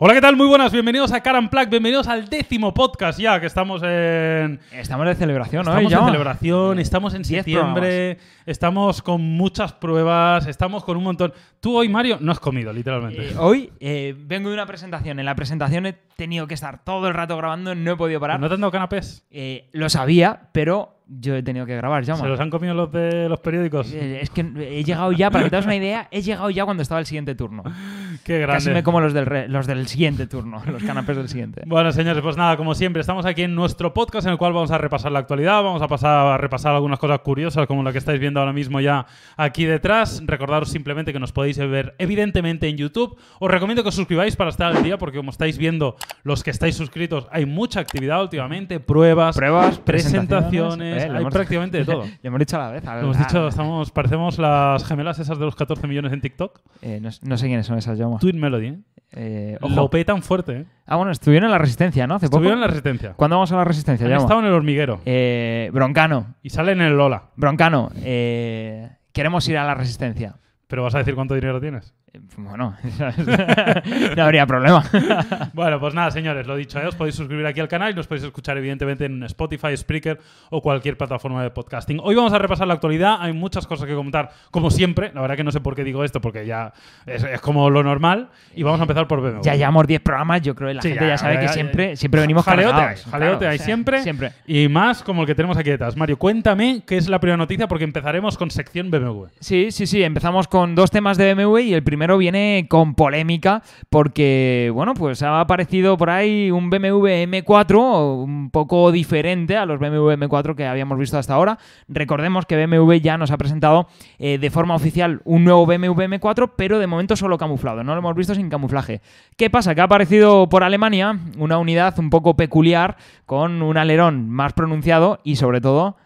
Hola, ¿qué tal? Muy buenas, bienvenidos a Car Plug, bienvenidos al décimo podcast ya, que estamos en... Estamos de celebración, ¿no? Estamos en celebración, estamos en Diez septiembre, estamos con muchas pruebas, estamos con un montón... Tú hoy, Mario, no has comido, literalmente. Eh, hoy eh, vengo de una presentación. En la presentación he tenido que estar todo el rato grabando, no he podido parar. ¿No te han dado canapés? Eh, lo sabía, pero yo he tenido que grabar, ya. ¿Se los han comido los de los periódicos? Eh, Es que he llegado ya, para que te hagas una idea, he llegado ya cuando estaba el siguiente turno. Qué grande. Casi me como los del, re- los del siguiente turno, los canapés del siguiente. Bueno, señores, pues nada, como siempre, estamos aquí en nuestro podcast en el cual vamos a repasar la actualidad, vamos a pasar a repasar algunas cosas curiosas como la que estáis viendo ahora mismo ya aquí detrás. Recordaros simplemente que nos podéis ver evidentemente en YouTube. Os recomiendo que os suscribáis para estar al día porque como estáis viendo, los que estáis suscritos, hay mucha actividad últimamente, pruebas, Pruebas, presentaciones, presentaciones, eh, hay hemos- prácticamente de todo. Le hemos dicho a la vez. a- hemos a- dicho, estamos, parecemos las gemelas esas de los 14 millones en TikTok. eh, no, no sé quiénes son esas, Jaume. Tweet Melody, ¿eh? Eh, ojo. Lo petan fuerte. Ah, bueno, estuvieron en la Resistencia, ¿no? Hace poco. Estuvieron en la resistencia. ¿Cuándo vamos a la Resistencia, Han estado en el hormiguero. Eh, Broncano, Y salen en el Lola. Broncano, queremos ir a la Resistencia. Pero vas a decir cuánto dinero tienes. Eh, Bueno, no habría problema. Bueno, pues nada, señores, lo dicho, ¿eh? os podéis suscribir aquí al canal y nos podéis escuchar evidentemente en Spotify, Spreaker o cualquier plataforma de podcasting. Hoy vamos a repasar la actualidad, hay muchas cosas que comentar, como siempre, la verdad que no sé por qué digo esto, porque ya es, es como lo normal, y vamos a empezar por BMW. ya llevamos 10 programas, yo creo que la Sí, gente ya, ya, sabe ya, que ya, siempre, siempre venimos Jaleote cargados. hay, jaleote Claro, hay siempre. Siempre. Y más como el que tenemos aquí detrás. Mario, cuéntame qué es la primera noticia, porque empezaremos con sección BMW. Sí, sí, sí. Empezamos con dos temas de BMW y el primero viene con polémica porque, bueno, pues ha aparecido por ahí un BMW M4 un poco diferente a los BMW M4 que habíamos visto hasta ahora. Recordemos que BMW ya nos ha presentado eh, de forma oficial un nuevo BMW M4, pero de momento solo camuflado. No lo hemos visto sin camuflaje. ¿Qué pasa? Que ha aparecido por Alemania una unidad un poco peculiar con un alerón más pronunciado y sobre todo...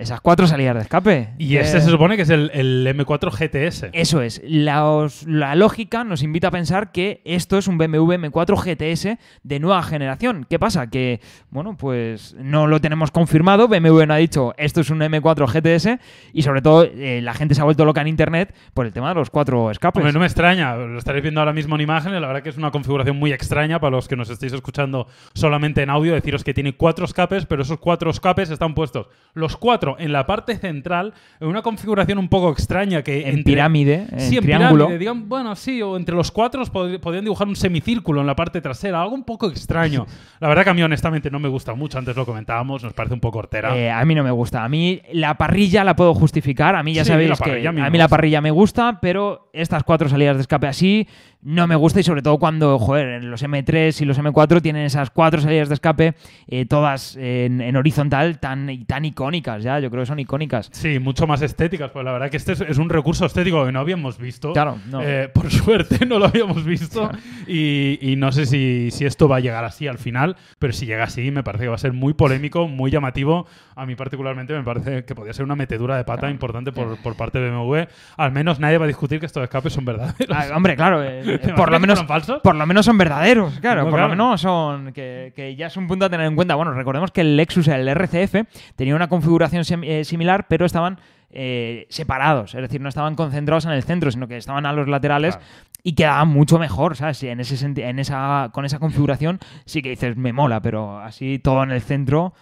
Esas cuatro salidas de escape. Y Que- este se supone que es el, el M4 GTS. eso es. La, os- la lógica nos invita a pensar que esto es un BMW M4 GTS de nueva generación. ¿Qué pasa? Que, bueno, pues no lo tenemos confirmado. BMW no ha dicho esto es un M4 GTS y sobre todo eh, la gente se ha vuelto loca en internet por el tema de los cuatro escapes. Hombre, no me extraña, lo estaréis viendo ahora mismo en imágenes, la verdad que es una configuración muy extraña para los que nos estéis escuchando solamente en audio, deciros que tiene cuatro escapes, pero esos cuatro escapes están puestos los cuatro en la parte central, en una configuración un poco extraña que... en entre- pirámide, en Sí, en triángulo. pirámide, bueno, sí, o entre los cuatro pod- podrían dibujar un semicírculo en la parte trasera, algo un poco extraño. La verdad que a mí honestamente no me gusta mucho, antes lo comentábamos, nos parece un poco hortera. Eh, a mí no me gusta. A mí la parrilla la puedo justificar. A mí ya Sí, sabéis que a mí a me mí la parrilla me gusta, pero estas cuatro salidas de escape así no me gusta y sobre todo cuando, joder, los M3 y los M4 tienen esas cuatro salidas de escape eh, todas en, en horizontal tan, tan icónicas ya. Yo creo que son icónicas. Sí, mucho más estéticas, pues la verdad que este es, es un recurso estético que no habíamos visto. Claro, no. Eh, por suerte no lo habíamos visto y, y no sé si, si esto va a llegar así al final, pero si llega así me parece que va a ser muy polémico, muy llamativo. A mí particularmente me parece que podría ser una metedura de pata importante por, por parte de BMW. Al menos nadie va a discutir que estos escapes son verdaderos. Ah, hombre, claro, eh, eh, ¿Te por lo menos por lo menos son verdaderos, claro, No, por claro. lo menos son que, que ya es un punto a tener en cuenta. Bueno, recordemos que el Lexus, el RCF, tenía una configuración eh, similar, pero estaban eh, separados, es decir, no estaban concentrados en el centro, sino que estaban a los laterales Claro. y quedaban mucho mejor, ¿sabes? En ese en esa con esa configuración sí que dices me mola, pero así todo en el centro.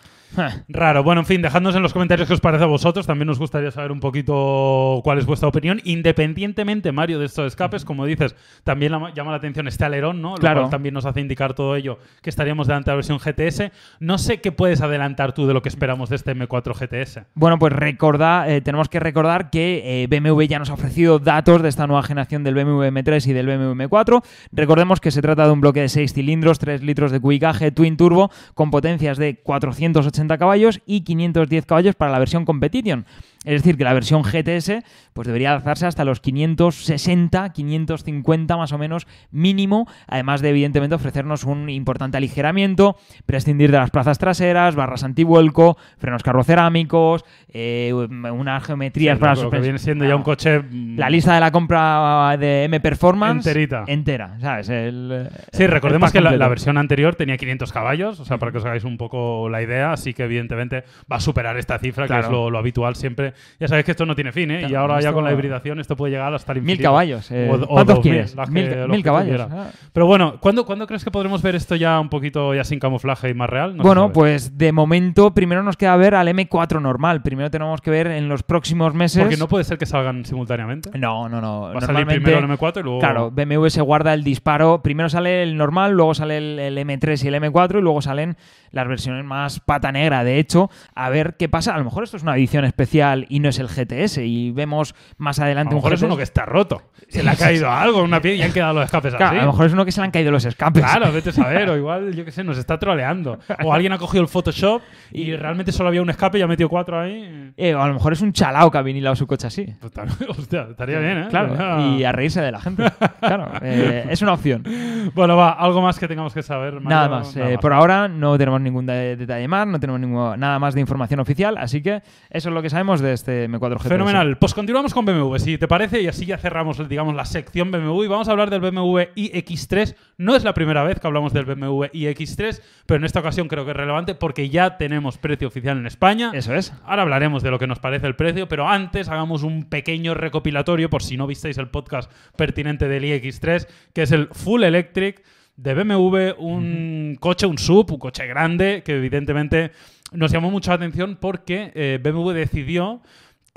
Raro. Bueno, en fin, dejadnos en los comentarios qué os parece a vosotros. También nos gustaría saber un poquito cuál es vuestra opinión. Independientemente, Mario, de estos escapes, como dices, también la- llama la atención este alerón, ¿no? Lo Claro. cual también nos hace indicar todo ello que estaríamos delante de la versión GTS. No sé qué puedes adelantar tú de lo que esperamos de este M4 GTS. Bueno, pues recordar, eh, tenemos que recordar que eh, BMW ya nos ha ofrecido datos de esta nueva generación del BMW M3 y del BMW M4. Recordemos que se trata de un bloque de 6 cilindros, 3 litros de cubicaje Twin Turbo con potencias de 480 caballos y 510 caballos para la versión Competition. Es decir, que la versión GTS pues debería alzarse hasta los 560, 550 más o menos mínimo, además de evidentemente ofrecernos un importante aligeramiento, prescindir de las plazas traseras, barras antivuelco, frenos carrocerámicos, eh, unas geometrías Sí, para lo que viene siendo ya un coche. La lista de la compra de M Performance Enterita. entera, ¿sabes? El, Sí, recordemos que la, la versión anterior tenía 500 caballos, o sea, para que os hagáis un poco la idea, así así que evidentemente va a superar esta cifra, que Claro. es lo, lo habitual siempre. Ya sabes que esto no tiene fin, ¿eh? y Claro, ahora ya con la hibridación esto puede llegar hasta el Mil infinito. caballos. eh, O- o ¿Cuántos dos mil, quieres? que- Mil, mil que tú caballos. ah. Pero bueno, ¿cuándo, ¿cuándo crees que podremos ver esto ya un poquito ya sin camuflaje y más real? No bueno, pues de momento primero nos queda ver al M4 normal. Primero tenemos que ver en los próximos meses. Porque no puede ser que salgan simultáneamente. No, no, no. Va a salir primero el M4 y luego... Claro, BMW se guarda el disparo. Primero sale el normal, luego sale el, el M3 y el M4 y luego salen las versiones más pata negra. De hecho, a ver qué pasa. A lo mejor esto es una edición especial y no es el GTS y vemos más A adelante lo un mejor es uno que está roto. Se le ha caído algo una pieza y han quedado los escapes Claro, así. a lo mejor es uno que se le han caído los escapes. Claro, vete a saber, o igual, yo qué sé, nos está troleando. O alguien ha cogido el Photoshop y realmente solo había un escape y ha metido cuatro ahí. Eh, o a lo mejor es un chalao que ha vinilado su coche así. Pues hostia, estaría bien, ¿eh? Claro, y a reírse de la gente. Claro, eh, es una opción. Bueno, va, algo más que tengamos que saber. Mario? Nada más. Eh, por ahora no tenemos ningún de- detalle más, no tenemos ningún- nada más de información oficial, así que eso es lo que sabemos de este M4 GTS. Fenomenal. Pues continuamos con BMW, si te parece, y así ya cerramos, digamos, la sección BMW y vamos a hablar del BMW iX3. No es la primera vez que hablamos del BMW iX3, pero en esta ocasión creo que es relevante porque ya tenemos precio oficial en España. Eso es. Ahora hablaremos de lo que nos parece el precio, pero antes hagamos un pequeño recopilatorio, por si no visteis el podcast pertinente del iX3, que es el Full Electric de BMW, un coche, un sub, un coche grande, que evidentemente nos llamó mucho la atención porque eh, BMW decidió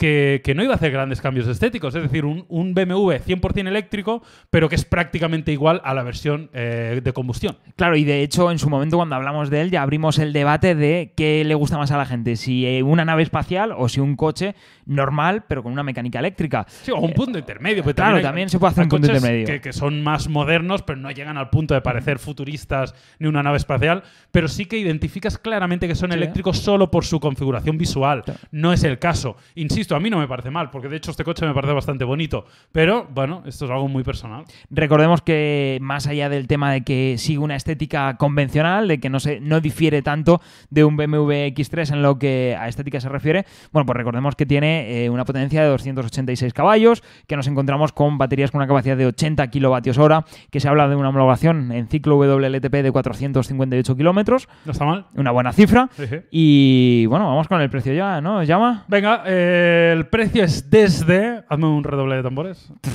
que, que no iba a hacer grandes cambios estéticos, es decir, un, un BMW 100% eléctrico, pero que es prácticamente igual a la versión eh, de combustión. Claro, y de hecho en su momento cuando hablamos de él ya abrimos el debate de qué le gusta más a la gente, si eh, una nave espacial o si un coche normal pero con una mecánica eléctrica. Sí, o un punto intermedio. porque Eh, claro, hay- también se puede hacer un punto intermedio. Que, que son más modernos, pero no llegan al punto de parecer futuristas ni una nave espacial. Pero sí que identificas claramente que son Sí. eléctricos solo por su configuración visual. Claro. No es el caso. Insisto, a mí no me parece mal, porque de hecho este coche me parece bastante bonito. Pero bueno, esto es algo muy personal. Recordemos que más allá del tema de que sigue una estética convencional, de que no, se, no difiere tanto de un BMW X3 en lo que a estética se refiere, bueno, pues recordemos que tiene eh, una potencia de 286 caballos, que nos encontramos con baterías con una capacidad de 80 kilovatios hora, que se habla de una homologación en ciclo WLTP de 458 kilómetros, ¿No está mal? una buena cifra. Sí, sí. Y bueno, vamos con el precio ya, ¿no? ¿Llama? Venga, eh, el precio es desde. Hazme un redoble de tambores. Te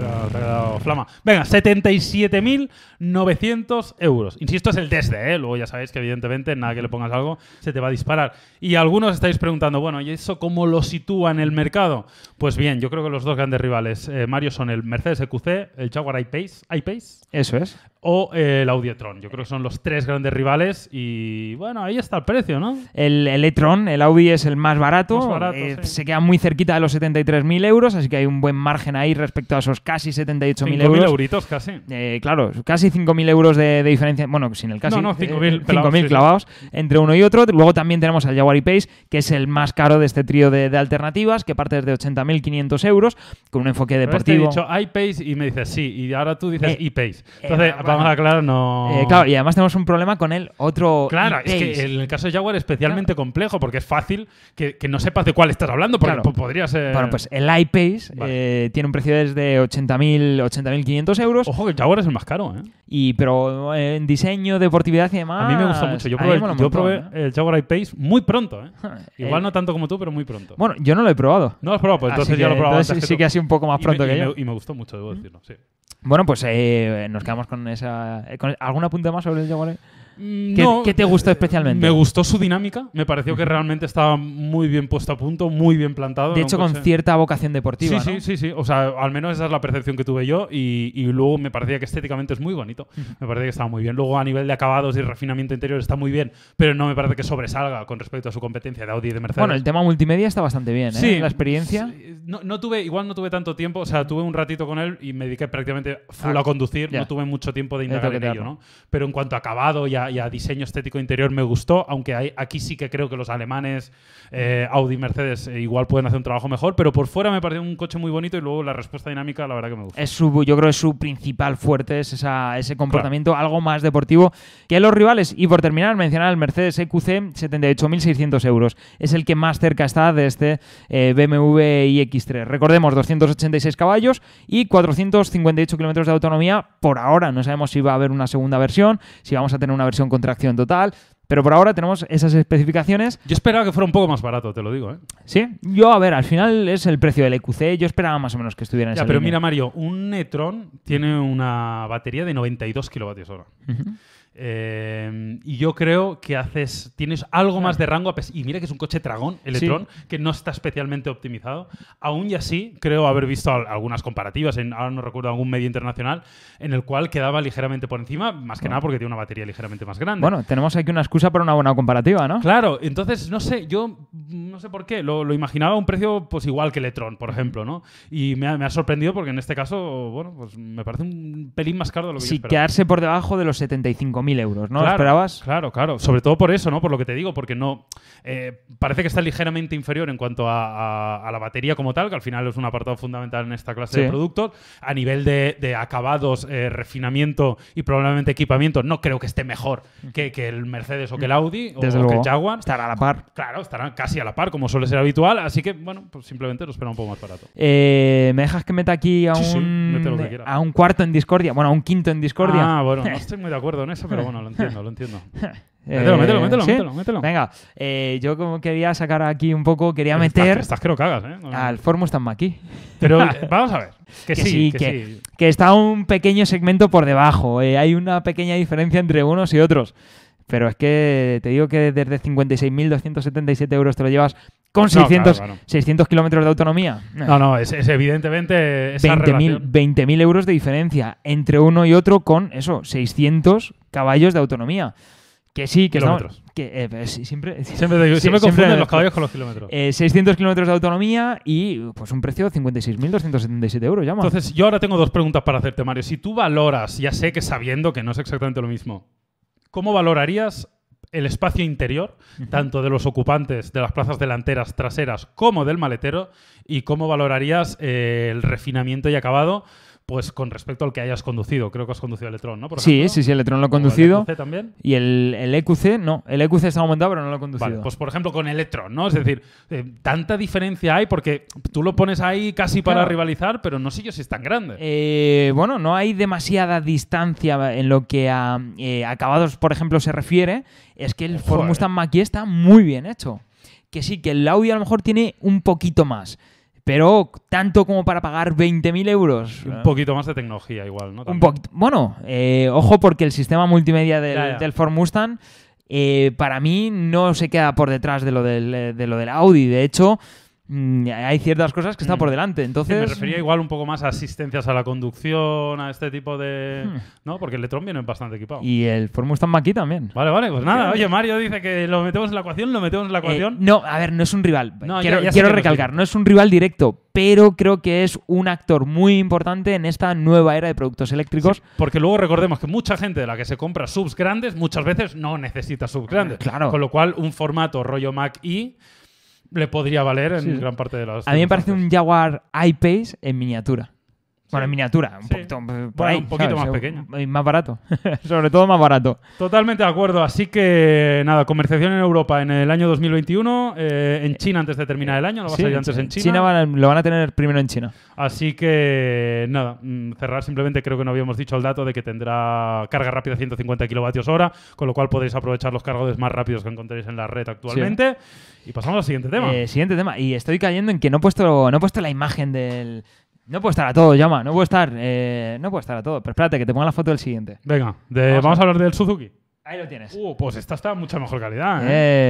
quedado- te ha quedado flama. Venga, 77.900 euros. Insisto, es el desde, ¿eh? Luego ya sabéis que, evidentemente, nada que le pongas algo se te va a disparar. Y algunos estáis preguntando, bueno, ¿y eso cómo lo sitúa en el mercado? Pues bien, yo creo que los dos grandes rivales, eh, Mario, son el Mercedes EQC, el Jaguar I-Pace, I-Pace Eso es. o eh, el Audi e-tron. Yo creo que son los tres grandes rivales y, bueno, ahí está el precio, ¿no? El Electron, el Audi es el más barato, Más barato, eh, sí. se queda muy cerquita de los 73.000 euros, así que hay un buen margen ahí respecto a esos casi 78.000 5.000 euros. euritos casi. Eh, claro, casi 5.000 euros de, de diferencia, bueno, sin el casi. No, no, 5.000 eh, pelados, 5.000 sí, sí. clavados entre uno y otro. Luego también tenemos al Jaguar I-Pace, que es el más caro de este trío de, de alternativas, que parte desde 80.500 euros, con un enfoque este he deportivo. dicho iPace y me dices sí, y ahora tú dices ePace. eh, Entonces, bueno. vamos a aclarar, no. Claro, y además tenemos un problema con el otro. Claro, es I-Pace. que en el caso de Jaguar es especialmente complejo porque es fácil que, que no sepas de cuál estás hablando, porque Claro. po- podría ser. Bueno, pues el iPace Vale. tiene un precio desde 80.000 80.500 euros, Ojo que el Jaguar es el más caro, ¿eh? y, pero eh, en diseño, deportividad y demás. A mí me gusta mucho. Yo probé, yo ¿eh? el Jaguar I-Pace muy pronto, ¿eh? Igual Eh, no tanto como tú, pero muy pronto. Bueno, yo no lo he probado. no lo has probado, pues entonces ya lo he probado entonces antes sí que ha sido un poco más Y pronto me, que y yo. me- y me gustó mucho, debo decirlo, sí. Bueno, pues eh, nos quedamos con esa. con- ¿Algún apunte más sobre el Jaguar? Mm, ¿Qué, no, qué te gustó especialmente? Me gustó su dinámica, me pareció que realmente estaba muy bien puesto a punto, muy bien plantado. de hecho, con cierta vocación deportiva. Sí, ¿no? sí, sí, sí. O sea, al menos esa es la percepción que tuve yo y, y luego me parecía que estéticamente es muy bonito. Me parece que estaba muy bien. Luego a nivel de acabados y refinamiento interior está muy bien, pero no me parece que sobresalga con respecto a su competencia de Audi y de Mercedes. Bueno, el tema multimedia está bastante bien, ¿eh? Sí, La experiencia. sí, No, no tuve, igual no tuve tanto tiempo, o sea, tuve un ratito con él y me dediqué prácticamente full Ah, a conducir, ya. no tuve mucho tiempo de indagar en ello. ¿no? Pero en cuanto a acabado y a, y a diseño estético interior me gustó, aunque hay- aquí sí que creo que los alemanes, eh, Audi y Mercedes, eh, igual pueden hacer un trabajo mejor, pero por fuera me pareció un coche muy bonito y luego la respuesta dinámica, la verdad que me gustó. Es su, yo creo que su principal fuerte es esa- ese comportamiento algo más deportivo que los rivales. Y por terminar, mencionar el Mercedes EQC 78.600 euros. Es el que más cerca está de este eh, BMW iX3. Recordemos, 286 caballos y 458 kilómetros de autonomía por ahora. No sabemos si va a haber una segunda versión, si vamos a tener una versión con tracción total. Pero por ahora tenemos esas especificaciones. Yo esperaba que fuera un poco más barato, te lo digo, ¿eh? Sí, yo a ver, al final es el precio del EQC. Yo esperaba más o menos que estuviera en Ya, esa pero línea. mira, Mario, un Netron tiene una batería de 92 kilovatios hora. Ujú. Eh, y yo creo que haces tienes algo más de rango. Y mira que es un coche Tragón, Electron, que no está especialmente optimizado. Aún y así, creo haber visto al- algunas comparativas, en, ahora no recuerdo algún medio internacional, en el cual quedaba ligeramente por encima, más que nada porque tiene una batería ligeramente más grande. Bueno, tenemos aquí una excusa para una buena comparativa, ¿no? Claro, entonces, no sé, yo no sé por qué, lo, lo imaginaba a un precio pues igual que Electron, por ejemplo, ¿no? Y me ha, me ha sorprendido porque en este caso, bueno, pues me parece un pelín más caro de lo que Sí, quedarse por debajo de los 75.000 euros, ¿no? ¿Lo Claro, esperabas? Claro, claro. Sobre todo por eso, ¿no? Por lo que te digo, porque no. eh, parece que está ligeramente inferior en cuanto a, a- a la batería como tal, que al final es un apartado fundamental en esta clase Sí. de productos. A nivel de, de acabados, eh, refinamiento y probablemente equipamiento, no creo que esté mejor que, que el Mercedes o que el Audi o, Desde o que luego. el Jaguar. Estará a la par. Claro, estarán casi a la par, como suele ser habitual. Así que, bueno, pues simplemente lo espero un poco más barato. Eh, ¿Me dejas que meta aquí a Sí, sí, un, que quieras. a un cuarto en discordia? Bueno, a un quinto en discordia. Ah, bueno, no estoy muy de acuerdo en eso, pero bueno, lo entiendo, lo entiendo. Eh, Mételo, mételo, mételo, ¿sí? mételo, mételo. Venga, eh, yo como quería sacar aquí un poco, quería meter Estás, que lo cagas, ¿eh? No, al Ford Mustang Mach-E. Pero eh, vamos a ver. Que, Que sí, sí, que, que- sí. que está un pequeño segmento por debajo. eh, hay una pequeña diferencia entre unos y otros. Pero es que te digo que desde 56.277 euros te lo llevas con No, 600, claro, claro. 600 kilómetros de autonomía. No, no, es, es evidentemente esa 20.000 relación. 20.000 euros de diferencia entre uno y otro con eso, 600 caballos de autonomía. Que sí, que estamos- Kilómetros. que, eh, pues, siempre, Siempre, sí, siempre confunden los caballos con los kilómetros. eh, 600 kilómetros de autonomía y pues un precio de 56.277 euros, llama. Entonces, yo ahora tengo dos preguntas para hacerte, Mario. Si tú valoras, ya sé que sabiendo que no es exactamente lo mismo, ¿cómo valorarías el espacio interior, tanto de los ocupantes de las plazas delanteras, traseras, como del maletero? ¿Y cómo valorarías eh, el refinamiento y acabado? Pues con respecto al que hayas conducido. Creo que has conducido Electron, ¿no? Por sí, ejemplo. sí, sí, el Electron lo he ¿O el conducido. EQC también? Y el, el EQC, no. El EQC está aumentado, pero no lo he conducido. Vale, pues por ejemplo con Electron, ¿no? Es decir, eh, tanta diferencia hay porque tú lo pones ahí casi para rivalizar, pero no sé yo si es tan grande. Eh, bueno, no hay demasiada distancia en lo que a eh, acabados, por ejemplo, se refiere. Es que el Ford. Mustang Mach-E está muy bien hecho. Que sí, que el Audi a lo mejor tiene un poquito más. Pero tanto como para pagar 20.000 euros. un poquito más de tecnología igual, ¿no? Un poquito. Bueno, eh, ojo porque el sistema multimedia del, Ya, ya. del Ford Mustang eh, para mí no se queda por detrás de lo del, eh, de lo del Audi. De hecho, hay ciertas cosas que están Mm. por delante. Sí, Entonces, me refería igual un poco más a asistencias a la conducción, a este tipo de... Hmm. ¿No? Porque el Electron viene bastante equipado. y el Ford Mustang Mach-E también. Vale, vale, pues nada. Oye, Mario dice que lo metemos en la ecuación, lo metemos en la Eh, ecuación. no, a ver, no es un rival. No, quiero ya- ya recalcar, no es un rival directo, pero creo que es un actor muy importante en esta nueva era de productos eléctricos. Sí, porque luego recordemos que mucha gente de la que se compra subs grandes muchas veces no necesita subs grandes. Claro. Con lo cual, un formato rollo Mac E le podría valer en Sí. gran parte de las. A mí me parece un. Jaguar I-Pace en miniatura. Bueno, en miniatura, un Sí. poquito por Bueno, ahí, un poquito ¿sabes? más pequeño. Y más barato. Sobre todo más barato. Totalmente de acuerdo. Así que, nada, comercialización en Europa en el año 2021, eh, en China antes de terminar el año, no va a Sí, salir antes en China. van a- lo van a tener primero en China. Así que, nada, mm, cerrar simplemente creo que no habíamos dicho el dato de que tendrá carga rápida 150 kilovatios hora, con lo cual podréis aprovechar los cargadores más rápidos que encontréis en la red actualmente. Y pasamos al siguiente tema. Eh, siguiente tema. Y estoy cayendo en que no he puesto, no he puesto la imagen del. No puedo estar a todo, llama. No puedo estar. eh, no puedo estar a todo. Pero espérate, que te ponga la foto del siguiente. Venga, de- Vamos vamos, a- a hablar del Suzuki. Ahí lo tienes. Uh, pues esta está mucha mejor calidad, ¿eh?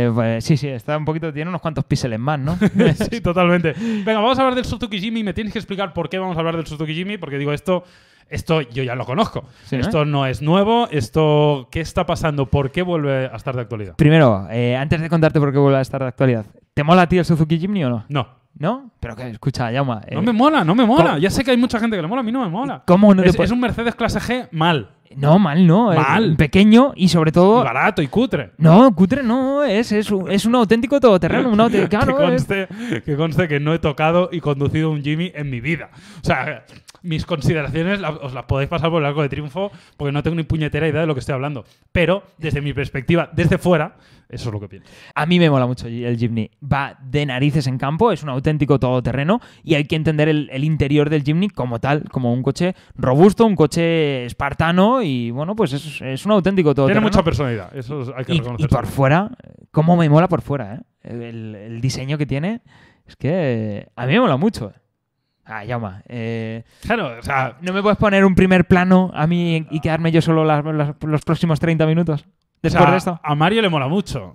Eh, pues, sí, sí, está un poquito. Tiene unos cuantos píxeles más, ¿no? sí, totalmente. Venga, vamos a hablar del Suzuki Jimmy. Me tienes que explicar por qué vamos a hablar del Suzuki Jimmy, porque digo, esto, esto yo ya lo conozco. Sí, ¿no? esto no es nuevo. Esto, ¿qué está pasando? ¿Por qué vuelve a estar de actualidad? Primero, eh, antes de contarte por qué vuelve a estar de actualidad, ¿te mola a ti el Suzuki Jimny o no? No. ¿No? Pero que, escucha, llama. eh, No me mola, no me mola. ¿cómo- Ya sé que hay mucha gente que le mola, a mí no me mola. ¿Cómo no te es, un Mercedes clase G mal, No, mal, no. Mal. pequeño y sobre todo. barato y cutre. No, cutre no, es, es, un, es un auténtico todoterreno. Un auténtico, claro, conste, que conste que no he tocado y conducido un Jimmy en mi vida. O sea, mis consideraciones la- os las podéis pasar por el arco de triunfo porque no tengo ni puñetera idea de lo que estoy hablando. Pero desde mi perspectiva, desde fuera, eso es lo que pienso. A mí me mola mucho el Jimny. Va de narices en campo, es un auténtico todoterreno y hay que entender el, el interior del Jimny como tal, como un coche robusto, un coche espartano y bueno, pues es, es un auténtico Tiene todoterreno. mucha personalidad, eso es- hay que y, y reconocerlo. por fuera, cómo me mola por fuera, ¿eh? El, el diseño que tiene es que a mí me mola mucho. Ah, Yauma, eh, Claro, o sea, ¿no me puedes poner un primer plano a mí y quedarme yo solo las- las- los próximos 30 minutos o después sea, de esto? a Mario le mola mucho.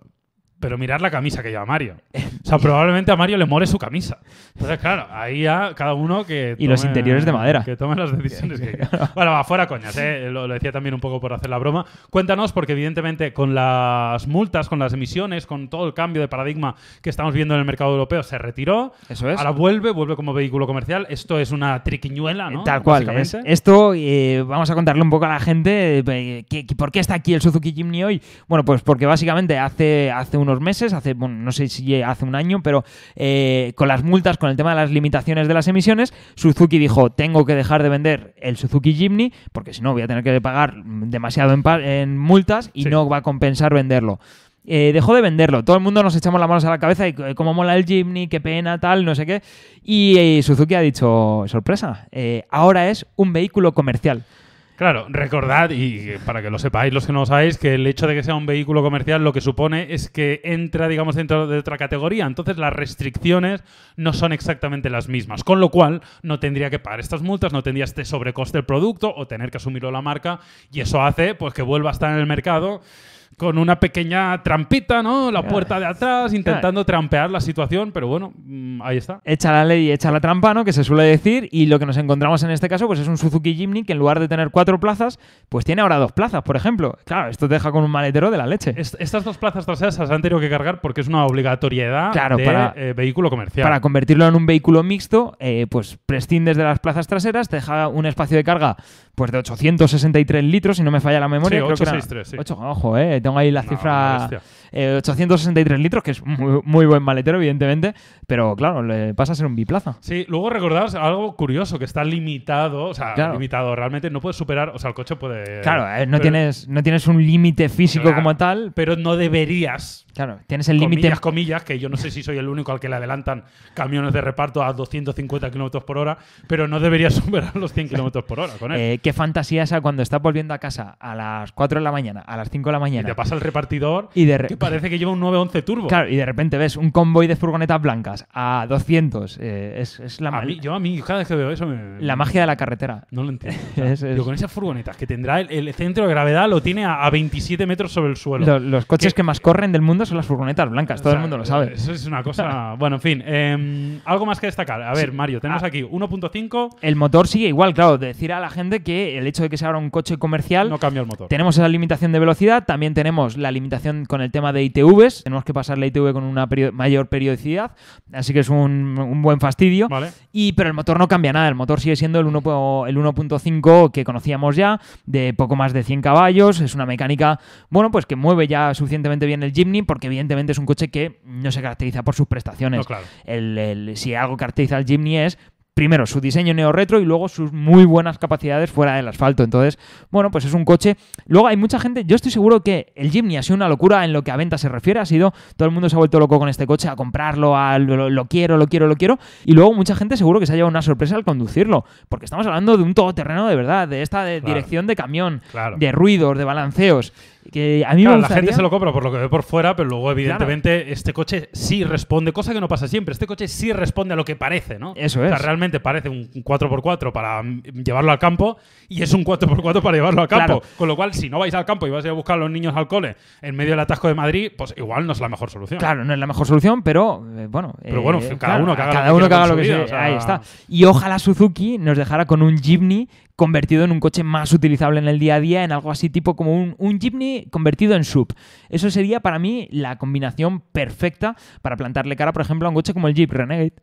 Pero mirar la camisa que lleva Mario. O sea, probablemente a Mario le mole su camisa. Entonces, claro, ahí ya cada uno que. Y los interiores de madera. Que tome las decisiones que quiera. Bueno, va, fuera coñas, ¿eh? lo, lo decía también un poco por hacer la broma. Cuéntanos, porque evidentemente con las multas, con las emisiones, con todo el cambio de paradigma que estamos viendo en el mercado europeo, se retiró. Eso es. Ahora vuelve, vuelve como vehículo comercial. Esto es una triquiñuela, ¿no? Tal cual. Es- esto eh, vamos a contarle un poco a la gente eh, que- que- por qué está aquí el Suzuki Jimny hoy. Bueno, pues porque básicamente hace, hace unos meses, hace bueno, no sé si hace un año, pero eh, con las multas, con el tema de las limitaciones de las emisiones, Suzuki dijo tengo que dejar de vender el Suzuki Jimny porque si no voy a tener que pagar demasiado en, multas y Sí. no va a compensar venderlo. Eh, dejó de venderlo. Todo el mundo nos echamos las manos a la cabeza y eh, cómo mola el Jimny, qué pena, tal, no sé qué. Y eh, Suzuki ha dicho, sorpresa, ahora es un vehículo comercial. Claro, recordad, y para que lo sepáis los que no lo sabéis, que el hecho de que sea un vehículo comercial lo que supone es que entra, digamos, dentro de otra categoría. Entonces las restricciones no son exactamente las mismas. Con lo cual, no tendría que pagar estas multas, no tendría este sobrecoste del producto o tener que asumirlo la marca. Y eso hace pues que vuelva a estar en el mercado con una pequeña trampita, ¿no? La puerta de atrás, intentando trampear la situación, pero bueno, mm, ahí está. Echa la ley y echa la trampa, ¿no? Que se suele decir. Y lo que nos encontramos en este caso, pues es un Suzuki Jimny que en lugar de tener cuatro plazas, pues tiene ahora dos plazas, por ejemplo. Claro, esto te deja con un maletero de la leche. Est- estas dos plazas traseras se las han tenido que cargar porque es una obligatoriedad Claro, de para- eh, vehículo comercial. Para convertirlo en un vehículo mixto, eh, pues prescindes de las plazas traseras, te deja un espacio de carga pues de 863 litros, si no me falla la memoria. Sí, creo que era- 863, sí. Ocho- ojo, eh, tengo ahí la No, cifra. bestia. Eh, 863 litros, que es muy, muy buen maletero, evidentemente, pero claro, le pasa a ser un biplaza. Sí, luego recordaros algo curioso, que está limitado, o sea, Claro. limitado, realmente no puedes superar, o sea, el coche puede... Claro, eh, no, pero- tienes, no tienes un límite físico Claro, como tal. Pero no deberías, Claro, tienes el límite. comillas, comillas, que yo no sé si soy el único al que le adelantan camiones de reparto a 250 kilómetros por hora, pero no deberías superar los 100 kilómetros por hora con él. Eh, qué fantasía esa cuando estás volviendo a casa a las 4 de la mañana, a las 5 de la y mañana. te pasa el repartidor Y de re- que parece que lleva un 911 turbo. Claro, y de repente ves un convoy de furgonetas blancas a 200. eh, es, es la, a ma- mí, yo a mí, cada vez que veo eso me... la magia de la carretera. No lo entiendo. O sea, Es- es- digo, con esas furgonetas que tendrá el, el centro de gravedad lo tiene a, a 27 metros sobre el suelo. Lo- los coches Que- que más corren del mundo son las furgonetas blancas, todo el mundo lo sabe. Eso es una cosa. bueno, en fin. eh, algo más que destacar. A ver, Sí. Mario, tenemos Ah. aquí 1.5, El motor sigue igual, claro. Decir a la gente que el hecho de que sea ahora un coche comercial no cambia el motor. Tenemos esa limitación de velocidad, también tenemos la limitación con el tema de ITVs, tenemos que pasar la ITV con una perio- mayor periodicidad, así que es un, un buen fastidio. Vale. Y, pero el motor no cambia nada, el motor sigue siendo el 1 po- el 1.5 que conocíamos ya, de poco más de 100 caballos, es una mecánica, bueno, pues que mueve ya suficientemente bien el Jimny, porque evidentemente es un coche que no se caracteriza por sus prestaciones. No, claro. El- el- si algo caracteriza al Jimny es primero su diseño neo-retro y luego sus muy buenas capacidades fuera del asfalto. Entonces, bueno, pues es un coche. Luego hay mucha gente, yo estoy seguro que el Jimny ha sido una locura en lo que a venta se refiere, ha sido, todo el mundo se ha vuelto loco con este coche, a comprarlo, a lo, lo quiero, lo quiero, lo quiero, y luego mucha gente seguro que se ha llevado una sorpresa al conducirlo, porque estamos hablando de un todoterreno de verdad, de esta de Claro. dirección de camión, Claro. de ruidos, de balanceos, que a mí Claro, me la gente se lo compra por lo que ve por fuera, pero luego, evidentemente, este coche sí responde, cosa que no pasa siempre. Este coche sí responde a lo que parece, ¿no? Eso O sea, es. realmente parece un 4x4 para llevarlo al campo y es un 4x4 para llevarlo al campo. Claro. Con lo cual, si no vais al campo y vais a buscar a los niños al cole en medio del atasco de Madrid, pues igual no es la mejor solución. Claro, no es la mejor solución, pero eh, bueno. Pero bueno, eh, cada uno que haga cada uno que haga lo que vida, se- o sea- Ahí está. Y ojalá Suzuki nos dejara con un Jimny convertido en un coche más utilizable en el día a día, en algo así tipo como un, un Jimny convertido en sub. Eso sería para mí la combinación perfecta para plantarle cara, por ejemplo, a un coche como el Jeep Renegade.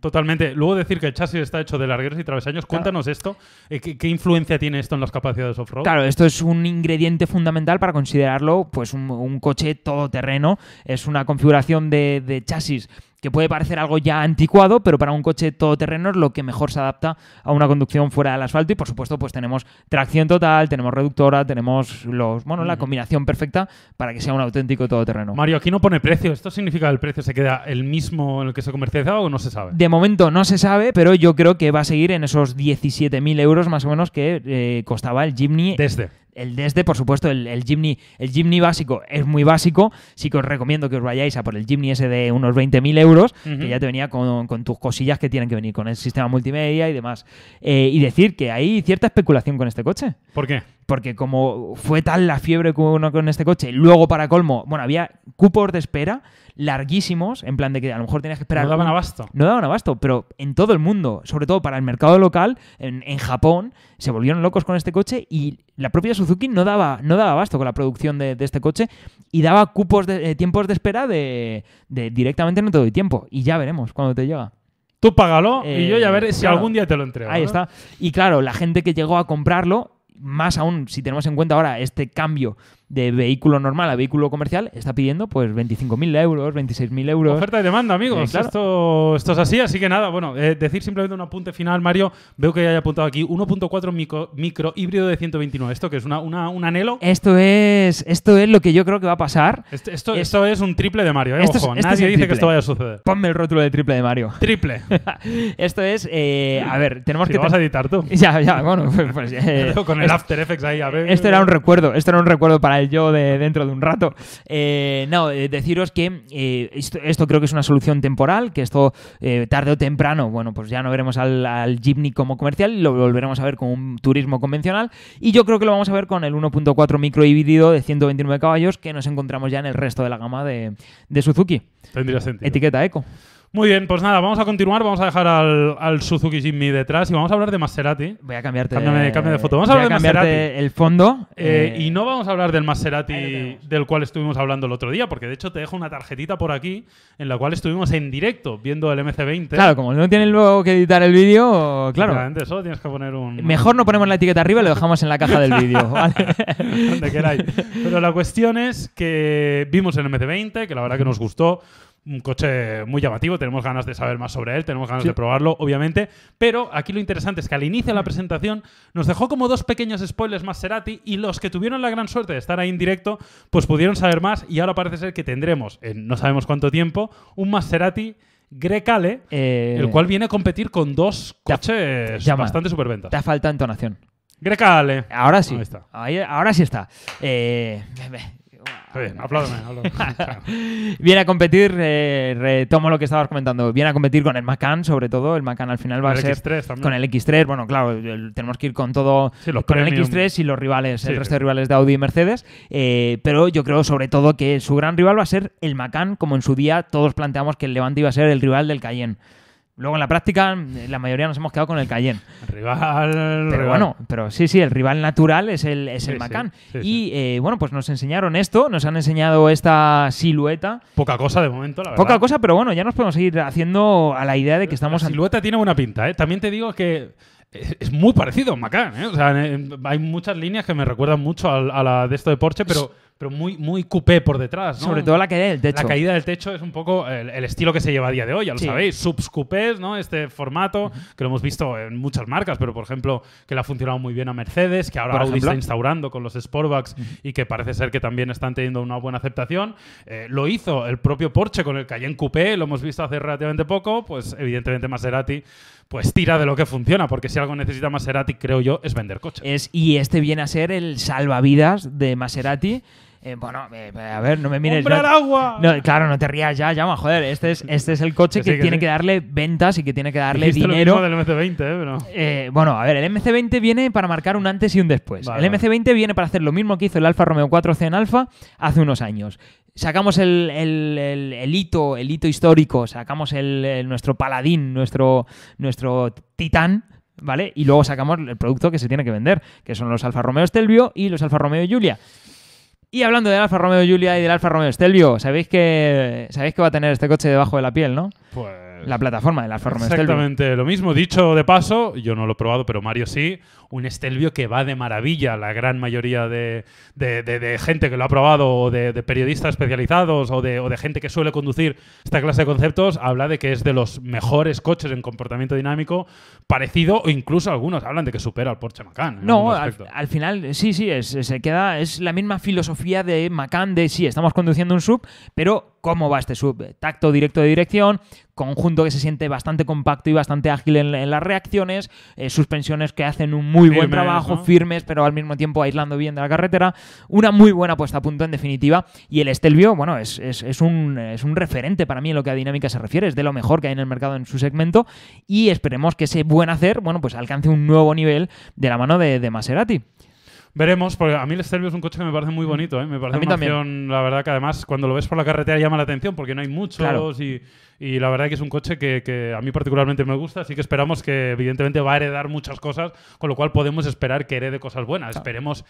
Totalmente. Luego decir que el chasis está hecho de largueros y travesaños. Cuéntanos esto. Eh, ¿Qué, qué influencia tiene esto en las capacidades off-road? Claro, esto es un ingrediente fundamental para considerarlo pues un, un coche todoterreno. Es una configuración de, de chasis que puede parecer algo ya anticuado, pero para un coche todoterreno es lo que mejor se adapta a una conducción fuera del asfalto y por supuesto pues tenemos tracción total, tenemos reductora, tenemos los, bueno, la combinación perfecta para que sea un auténtico todoterreno. Mario, aquí no pone precio. ¿Esto significa que el precio se queda el mismo en el que se comercializaba o no se sabe? De momento no se sabe, pero yo creo que va a seguir en esos 17.000 euros más o menos que eh, costaba el Jimny Desde. El desde, por supuesto, el, el Jimny, el Jimny básico es muy básico. Sí que os recomiendo que os vayáis a por el Jimny ese de unos 20.000 euros, que ya te venía con, con tus cosillas que tienen que venir, con el sistema multimedia y demás. Eh, y decir que hay cierta especulación con este coche. ¿Por qué? Porque como fue tal la fiebre con, con este coche, luego para colmo, bueno, había cupos de espera larguísimos, en plan de que a lo mejor tenías que esperar. No daban un- abasto. no daban abasto, pero en todo el mundo, sobre todo para el mercado local, en, en Japón, se volvieron locos con este coche y la propia Suzuki no daba, no daba abasto con la producción de, de este coche y daba cupos de eh, tiempos de espera de, de directamente no te doy tiempo. Y ya veremos cuando te llega. Tú págalo y yo ya Eh, veré si claro. algún día te lo entrego. Ahí ¿no? está. Y claro, la gente que llegó a comprarlo, más aún si tenemos en cuenta ahora este cambio de vehículo normal a vehículo comercial, está pidiendo pues 25.000 euros, 26.000 euros. Oferta y demanda, amigos. Eh, claro. esto, esto es así, así que nada, bueno, eh, decir simplemente un apunte final, Mario. Veo que hay apuntado aquí 1.4 micro, micro híbrido de 129. ¿Esto que es? Una, una- ¿Un anhelo? Esto es, esto es lo que yo creo que va a pasar. Esto, esto, es- esto es un triple de Mario, ¿eh? Esto es- Ojo, es nadie dice que esto vaya a suceder. Ponme el rótulo de triple de Mario. Triple. Esto es, eh, a ver, tenemos Si que... lo vas a editar tú. Ya, ya, bueno, pues, pues, Con el After Effects ahí, a ver. Esto era un recuerdo, esto era un recuerdo para yo de dentro de un rato. Eh, no, eh, deciros que eh, esto, creo que es una solución temporal, que esto tarde o temprano, bueno, pues ya no veremos al, al Jeepney como comercial, lo volveremos a ver con un turismo convencional y yo creo que lo vamos a ver con el 1.4 micro híbrido de 129 caballos que nos encontramos ya en el resto de la gama de Suzuki. Tendría sentido. Etiqueta Eco. Muy bien, pues nada, vamos a continuar. Vamos a dejar al, al Suzuki Jimny detrás y vamos a hablar de Maserati. Voy a cambiarte Cámbiame- de foto. Vamos a hablar de cambiarte Maserati. el fondo. Eh, eh, y no vamos a hablar del Maserati del cual estuvimos hablando el otro día, porque de hecho te dejo una tarjetita por aquí en la cual estuvimos en directo viendo el MC20. Claro, como no tienen luego que editar el vídeo, claro. Solo tienes que poner un. Mejor no ponemos la etiqueta arriba y lo dejamos en la caja del vídeo, ¿vale? donde queráis. Pero la cuestión es que vimos el MC20, que la verdad que nos gustó. Un coche muy llamativo, tenemos ganas de saber más sobre él, tenemos ganas Sí. de probarlo, obviamente. Pero aquí lo interesante es que al inicio de la presentación nos dejó como dos pequeños spoilers Maserati y los que tuvieron la gran suerte de estar ahí en directo, pues pudieron saber más y ahora parece ser que tendremos, en no sabemos cuánto tiempo, un Maserati Grecale, Eh, el cual viene a competir con dos coches llama. bastante superventas. Te ha faltado entonación. Grecale. Ahora sí. Ahí está. Ahí- ahora sí está. Eh, bien, apláudame. apláudame. viene a competir, eh, retomo lo que estabas comentando, viene a competir con el Macan, sobre todo. El Macan al final va El a ser X3 también. con el X3. Bueno, claro, el- tenemos que ir con todo. Sí, los con el premium. X3 y los rivales, Sí, el sí. resto de rivales de Audi y Mercedes. eh, pero yo creo sobre todo que su gran rival va a ser el Macan, como en su día todos planteamos que el Levante iba a ser el rival del Cayenne. Luego en la práctica, la mayoría nos hemos quedado con el Cayenne. Rival. Pero rival. bueno, pero sí, sí, el rival natural es el, es Sí, el sí, Macan. sí, y eh, bueno, pues nos enseñaron esto, nos han enseñado esta silueta. Poca cosa de momento, la verdad. Poca cosa, pero bueno, ya nos podemos ir haciendo a la idea de que estamos La ante- silueta tiene buena pinta, ¿eh? También te digo que es muy parecido a un Macan, ¿eh? O sea, hay muchas líneas que me recuerdan mucho al- a, la de esto de Porsche, pero, pero muy, muy coupé por detrás, ¿no? sobre todo la caída del techo. La caída del techo es un poco el, el estilo que se lleva a día de hoy, ya lo Sí. sabéis. Subs coupés, ¿no? Este formato que lo hemos visto en muchas marcas, pero por ejemplo, que le ha funcionado muy bien a Mercedes, que ahora Audi ejemplo. está instaurando con los Sportbacks y que parece ser que también están teniendo una buena aceptación. Eh, lo hizo el propio Porsche con el Cayenne Coupé, lo hemos visto hace relativamente poco, pues evidentemente Maserati pues tira de lo que funciona, porque si algo necesita Maserati, creo yo, es vender coches. Es, y este viene a ser el salvavidas de Maserati. Eh, bueno, eh, a ver, no me mires. ¡Hombre no- agua! no, claro, no te rías ya, llama, joder. Este es, este es el coche Que sí, que, que tiene sí. que darle ventas y que tiene que darle Dijiste lo dinero. mismo del MC20, ¿eh? Pero... Eh, bueno, a ver, el MC20 viene para marcar un antes y un después. Vale, el MC20 viene para hacer lo mismo que hizo el Alfa Romeo 4C en Alfa hace unos años. Sacamos el, el- el- el hito, el hito histórico, sacamos el, el- nuestro paladín, nuestro, nuestro titán, ¿vale? Y luego sacamos el producto que se tiene que vender, que son los Alfa Romeo Stelvio y los Alfa Romeo Giulia. Y hablando del Alfa Romeo Giulia y del Alfa Romeo Stelvio, ¿sabéis que, sabéis que va a tener este coche debajo de la piel, no? Pues la plataforma del Alfa Romeo Stelvio. Exactamente lo mismo. Dicho de paso, yo no lo he probado, pero Mario sí. Un Stelvio que va de maravilla. La gran mayoría de, de- de- de gente que lo ha probado, o de, periodistas especializados, o de, o de gente que suele conducir esta clase de conceptos, habla de que es de los mejores coches en comportamiento dinámico, parecido, o incluso algunos hablan de que supera al Porsche Macan. No, al, final sí, sí, es, se queda, es la misma filosofía de Macan de sí, estamos conduciendo un sub, pero ¿cómo va este sub? Tacto directo de dirección, conjunto que se siente bastante compacto y bastante ágil en, en las reacciones, eh, suspensiones que hacen un muy buen trabajo, ¿no? firmes, pero al mismo tiempo aislando bien de la carretera. Una muy buena puesta a punto en definitiva. Y el Stelvio, bueno, es, es- es un, es un referente para mí en lo que a dinámica se refiere, es de lo mejor que hay en el mercado en su segmento y esperemos que ese buen hacer, bueno, pues alcance un nuevo nivel de la mano de, de Maserati. Veremos, porque a mí el Stelvio es un coche que me parece muy bonito, ¿eh? me parece A mí una también. opción, la verdad que además cuando lo ves por la carretera llama la atención porque no hay muchos Claro. y, y la verdad que es un coche que, que a mí particularmente me gusta, así que esperamos que evidentemente va a heredar muchas cosas, con lo cual podemos esperar que herede cosas buenas. Esperemos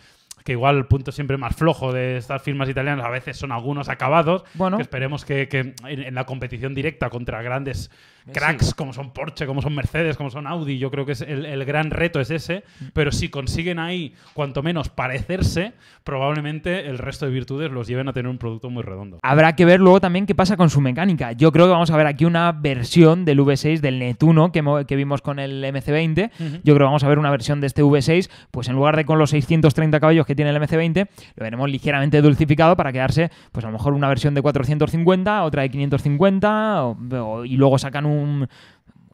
que igual el punto siempre más flojo de estas firmas italianas a veces son algunos acabados, Bueno. que esperemos que, que en, en la competición directa contra grandes cracks como son Porsche, como son Mercedes, como son Audi, yo creo que es el, el gran reto es ese, pero si consiguen ahí cuanto menos parecerse, probablemente el resto de virtudes los lleven a tener un producto muy redondo. Habrá que ver luego también qué pasa con su mecánica. Yo creo que vamos a ver aquí una versión del V6 del Netuno que, que vimos con el MC20. Yo creo que vamos a ver una versión de este V6, pues en lugar de con los 630 caballos que tiene el MC20, lo veremos ligeramente dulcificado para quedarse, pues a lo mejor una versión de 450, otra de 550, o- o- y luego sacan un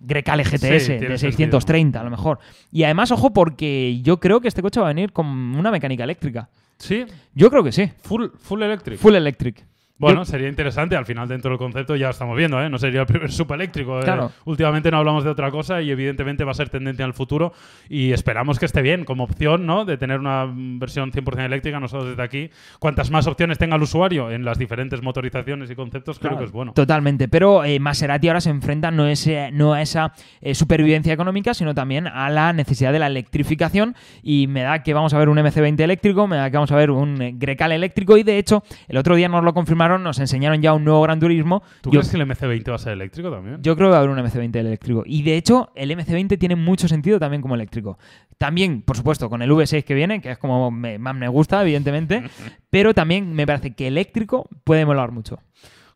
Grecale GTS tiene de sentido. 630 a lo mejor. Y además, ojo, porque yo creo que este coche va a venir con una mecánica eléctrica. Sí, Yo creo que sí. full, full electric. Full electric. Bueno, sería interesante. Al final, dentro del concepto ya estamos viendo, ¿eh? No sería el primer super eléctrico. ¿eh? Claro. Últimamente no hablamos de otra cosa y evidentemente va a ser tendencia al futuro y esperamos que esté bien como opción, ¿no? De tener una versión 100% eléctrica. Nosotros desde aquí, cuantas más opciones tenga el usuario en las diferentes motorizaciones y conceptos, creo Claro, que es bueno. Totalmente, pero eh, Maserati ahora se enfrenta no, ese- no a esa eh, supervivencia económica, sino también a la necesidad de la electrificación y me da que vamos a ver un MC20 eléctrico, me da que vamos a ver un eh, Grecal eléctrico y de hecho el otro día nos lo confirmaron, nos enseñaron ya un nuevo Gran Turismo. ¿Tú Yo- crees que el MC20 va a ser eléctrico también? yo creo que va a haber un MC20 eléctrico. Y de hecho, el MC20 tiene mucho sentido también como eléctrico. También, por supuesto, con el V6 que viene, que es como me- más me gusta, evidentemente. pero también me parece que eléctrico puede molar mucho.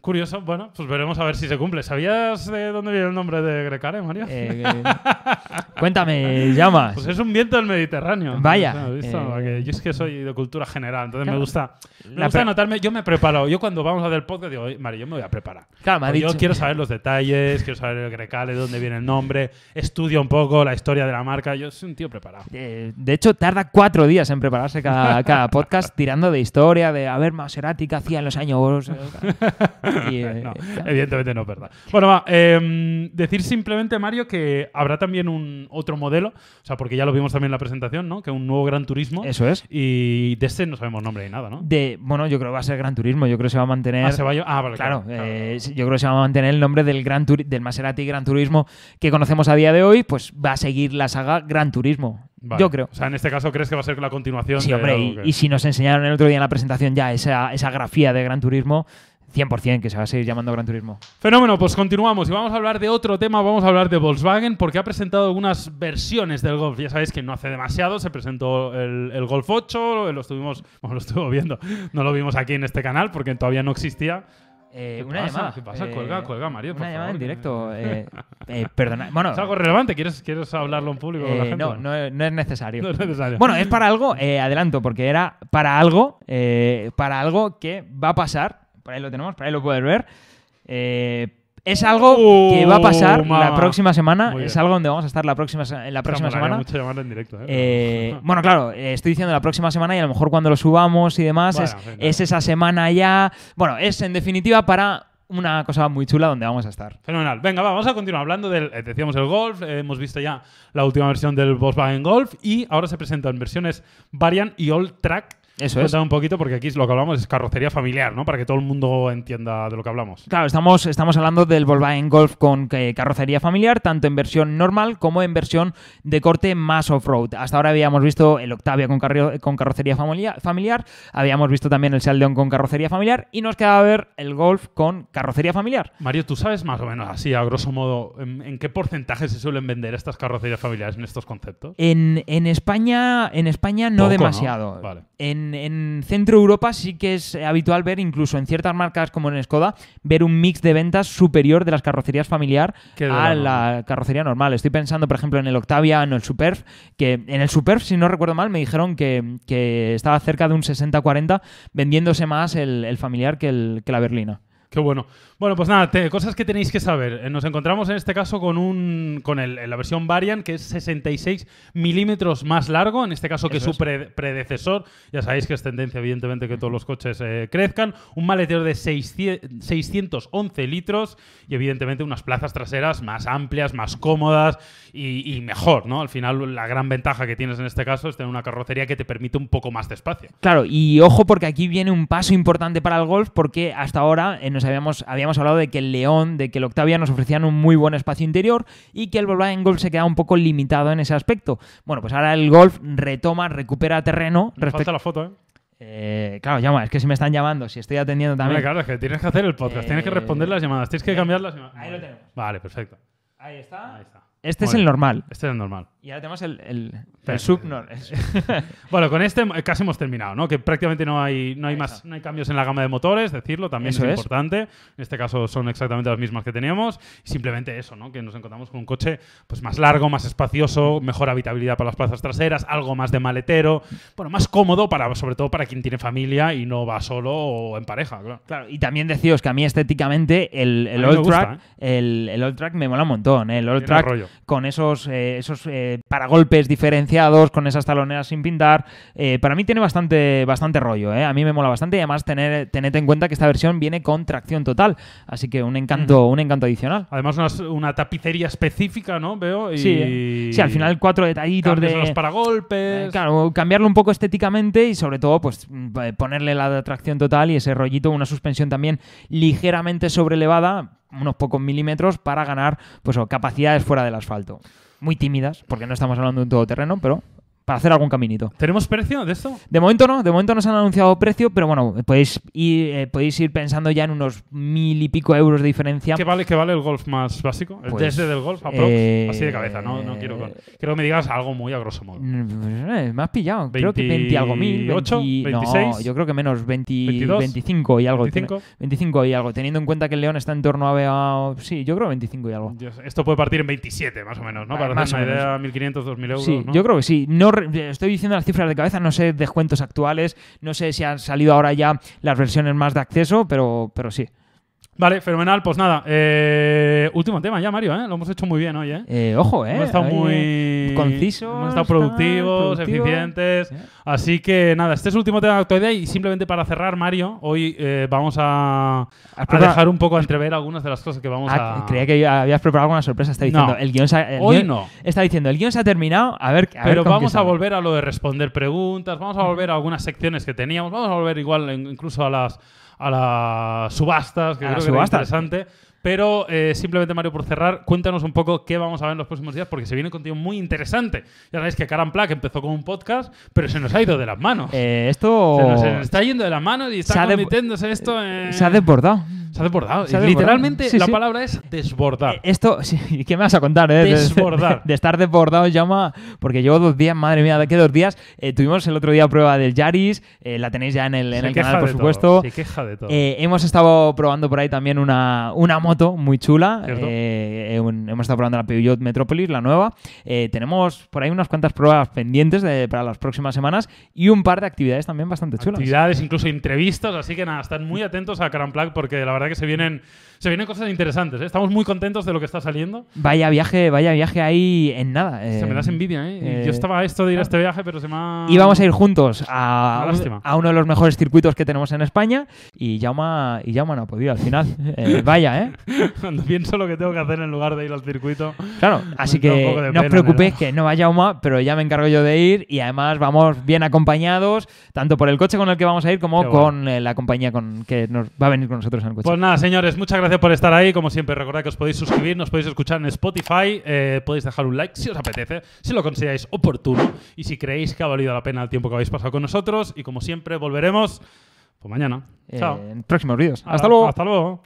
Curioso. Bueno, pues veremos a ver si se cumple. ¿Sabías de dónde viene el nombre de Grecare, Mario? Eh, eh, cuéntame, llamas. Pues es un viento del Mediterráneo. Vaya, O sea, ¿has visto? eh, yo es que soy de cultura general, entonces Claro. me gusta, me gusta anotarme. Yo me preparo. Yo cuando vamos a hacer el podcast digo, "Oye, Mario, yo me voy a preparar. Claro, me ha Porque Yo dicho- quiero saber los detalles, quiero saber el Grecale, de dónde viene el nombre, estudio un poco la historia de la marca. Yo soy un tío preparado. Eh, de hecho, tarda cuatro días en prepararse cada, cada podcast tirando de historia, de a ver Maserati que hacía en los años. eh, y, No, ya. evidentemente no es verdad. Bueno, va. em, decir simplemente, Mario, que habrá también un otro modelo, o sea, porque ya lo vimos también en la presentación, ¿no? Que un nuevo Gran Turismo. Eso es. Y de este no sabemos nombre ni nada, ¿no? De, bueno, yo creo que va a ser Gran Turismo. Yo creo que se va a mantener. Ah, se va a ah, vale, Claro, claro. eh, sí, yo creo que se va a mantener el nombre del Gran Turi- del Maserati Gran Turismo que conocemos a día de hoy, pues va a seguir la saga Gran Turismo. Vale. Yo creo. O sea, en este caso, ¿crees que va a ser la continuación Sí, de hombre, y, que- y si nos enseñaron el otro día en la presentación ya esa, esa grafía de Gran Turismo, 100% que se va a seguir llamando Gran Turismo. Fenómeno, pues continuamos y vamos a hablar de otro tema, vamos a hablar de Volkswagen porque ha presentado algunas versiones del Golf. Ya sabéis que no hace demasiado se presentó el, el Golf 8, lo estuvimos, bueno, lo estuvo viendo, no lo vimos aquí en este canal porque todavía no existía. Eh, ¿Qué una pasa? llamada. ¿Qué pasa? Eh, Cuelga, cuelga, Mario, por Una llamada favor. en directo. eh, eh, perdona. Bueno, ¿Es algo relevante? ¿Quieres, quieres hablarlo en público con la eh, gente? no, no, es- no es necesario. No es necesario. Bueno, es para algo, eh, adelanto, porque era para algo, para algo que va a pasar. Por ahí lo tenemos, por ahí lo puedes ver. Eh, es algo que va a pasar Uh, la próxima semana. Muy Es bien. algo donde vamos a estar la próxima, en la próxima semana. mucho en directo, ¿eh? Eh, bueno, claro, estoy diciendo la próxima semana y a lo mejor cuando lo subamos y demás Bueno, es, es esa semana ya. Bueno, es en definitiva para una cosa muy chula donde vamos a estar. Fenomenal. Venga, va, vamos a continuar hablando del, decíamos el Golf, hemos visto ya la última versión del Volkswagen Golf y ahora se presentan versiones Variant y All Track Eso es. Cuéntame un poquito, porque aquí lo que hablamos es carrocería familiar, ¿no? Para que todo el mundo entienda de lo que hablamos. Claro, estamos, estamos hablando del Volkswagen Golf con eh, carrocería familiar, tanto en versión normal como en versión de corte más off-road. Hasta ahora habíamos visto el Octavia con, carro- con carrocería familiar, familiar, habíamos visto también el Seat León con carrocería familiar y nos quedaba ver el Golf con carrocería familiar. Mario, ¿tú sabes más o menos, así a grosso modo, en, en qué porcentaje se suelen vender estas carrocerías familiares en estos conceptos? En, en España, en España no Poco, ¿no? demasiado. Vale. En, en Centro Europa sí que es habitual ver, incluso en ciertas marcas como en Skoda, ver un mix de ventas superior de las carrocerías familiar a la la carrocería normal. Estoy pensando, por ejemplo, en el Octavia, en el Superf, que en el Superf, si no recuerdo mal, me dijeron que, que estaba cerca de un 60-40, vendiéndose más el, el familiar que, el, que la berlina. Qué bueno. Bueno, pues nada, te- cosas que tenéis que saber. Eh, Nos encontramos en este caso con un con el, la versión Variant, que es 66 milímetros más largo, en este caso que Eso su pre- predecesor. Ya sabéis que es tendencia, evidentemente, que todos los coches eh, crezcan. Un maletero de 600 611 litros y, evidentemente, unas plazas traseras más amplias, más cómodas y, y mejor, ¿no? Al final, la gran ventaja que tienes en este caso es tener una carrocería que te permite un poco más de espacio. Claro, y ojo porque aquí viene un paso importante para el golf porque hasta ahora eh, nos habíamos, habíamos hablado de que el León, de que el Octavia nos ofrecían un muy buen espacio interior y que el Volkswagen Golf se queda un poco limitado en ese aspecto. Bueno, pues ahora el Golf retoma, recupera terreno respecto... la foto, ¿eh? Eh, claro, llama, es que si me están llamando, si estoy atendiendo Hombre, también... claro, es que tienes que hacer el podcast, tienes que Eh, responder las llamadas, tienes que cambiar las llamadas. Ahí lo tenemos. Vale, perfecto. Ahí está. Ahí está. Este Muy es el bien. normal. Este es el normal. Y ahora tenemos el, el, el sub... no, es- Bueno, con este eh, casi hemos terminado, ¿no? Que prácticamente no hay, no hay más, no hay cambios en la gama de motores, decirlo, también Eso es, es. importante. En este caso son exactamente las mismas que teníamos. Y simplemente eso, ¿no? Que nos encontramos con un coche pues más largo, más espacioso, mejor habitabilidad para las plazas traseras, algo más de maletero, bueno, más cómodo para, sobre todo para quien tiene familia y no va solo o en pareja, claro. Claro, y también deciros que a mí estéticamente el, el A Old gusta, Track, el, el Old Track me mola un montón. ¿eh? El Old Tiene Track rollo. Con esos, eh, esos eh, paragolpes diferenciados, con esas taloneras sin pintar, eh, para mí tiene bastante, bastante rollo. ¿eh? A mí me mola bastante y además tener, tened en cuenta que esta versión viene con tracción total, así que un encanto, un encanto adicional. Además, una, una tapicería específica, ¿no? Veo. Y... Sí, sí, al final cuatro detallitos de... los paragolpes. Claro, cambiarlo un poco estéticamente y sobre todo pues ponerle la tracción total y ese rollito, una suspensión también ligeramente sobrelevada, unos pocos milímetros para ganar pues capacidades fuera del asfalto. Muy tímidas, porque no estamos hablando de un todoterreno, pero para hacer algún caminito. ¿Tenemos precio de esto? De momento no, de momento no se han anunciado precio, pero bueno, podéis ir, eh, podéis ir pensando ya en unos mil y pico euros de diferencia. ¿Qué vale, qué vale el golf más básico? El Pues, desde del golf, aprox, eh, así de cabeza, no, no quiero... Quiero que me digas algo muy a grosso modo. Mm, eh, me has pillado. Creo que 20 y algo mil. 28, 20 No, 26, yo creo que menos 20, 22, 25 y algo. 25. 25 y algo. Teniendo en cuenta que el León está en torno a. a- sí, yo creo 25 y algo. Dios, Esto puede partir en 27, más o menos, ¿no? Para más hacer o una menos. idea, 1.500, 2.000 euros, Sí, ¿no? yo creo que sí. No estoy diciendo las cifras de cabeza, no sé descuentos actuales, no sé si han salido ahora ya las versiones más de acceso, pero, pero sí. Vale, fenomenal. Pues nada, eh, último tema ya, Mario, ¿eh? Lo hemos hecho muy bien hoy, ¿eh? Eh, ojo, ¿eh? Hemos estado muy concisos, hemos estado productivos, productivos. eficientes. Sí. Así que nada, este es el último tema de actualidad y simplemente para cerrar, Mario, hoy eh, vamos a, ¿Has a preparado- dejar un poco entrever algunas de las cosas que vamos Ah, a. creía que habías preparado alguna sorpresa. Está diciendo, No. el guion se ha- el Hoy guión- no. Está diciendo, el guion se ha terminado. A ver, a Pero vamos a volver a lo de responder preguntas, vamos a volver a algunas secciones que teníamos, vamos a volver igual incluso a las, a las subastas, que A creo que era subastas. interesante. Pero eh, simplemente, Mario, por cerrar, cuéntanos un poco qué vamos a ver en los próximos días, porque se viene contenido muy interesante. Ya sabéis que Karan Plaque empezó con un podcast, pero se nos ha ido de las manos. Eh, esto se, nos, se nos está yendo de las manos y está convirtiéndose esto en... se ha desbordado. Se ha desbordado. se ha desbordado. Literalmente, Sí, la sí. palabra es desbordar. Eh, Esto, sí, ¿qué me vas a contar? Eh? De- Desbordar. De, estar desbordado, llama, porque llevo dos días, madre mía, de qué dos días. Eh, tuvimos el otro día prueba del Yaris, eh, la tenéis ya en el, en el canal, por todo, supuesto. Se queja de todo. Hemos estado probando por ahí también una, una moto muy chula. Un- hemos estado probando la Peugeot Metropolis, la nueva. Tenemos por ahí unas cuantas pruebas pendientes de- para las próximas semanas y un par de actividades también bastante chulas. actividades, incluso entrevistas, así que nada, están muy atentos a Karan Plaque porque la verdad verdad que se vienen, se vienen cosas interesantes. ¿eh? Estamos muy contentos de lo que está saliendo. Vaya viaje, vaya viaje ahí en nada. se me eh, das envidia, ¿eh? eh, Yo estaba a esto de ir a este viaje, pero se me ha... Íbamos a ir juntos a, un- a uno de los mejores circuitos que tenemos en España y Jauma, y Jaume no ha podido al final. Eh, vaya, ¿eh? Cuando pienso lo que tengo que hacer en lugar de ir al circuito. Claro, así que no os preocupéis que no va Jauma, pero ya me encargo yo de ir y además vamos bien acompañados, tanto por el coche con el que vamos a ir como con eh, la compañía con que nos va a venir con nosotros en el coche. Pues nada, señores, muchas gracias por estar ahí. Como siempre, recordad que os podéis suscribir, nos podéis escuchar en Spotify, eh, podéis dejar un like si os apetece, si lo consideráis oportuno y si creéis que ha valido la pena el tiempo que habéis pasado con nosotros. Y como siempre, volveremos pues mañana. Eh, Chao. en próximos vídeos. Hasta luego. Hasta luego.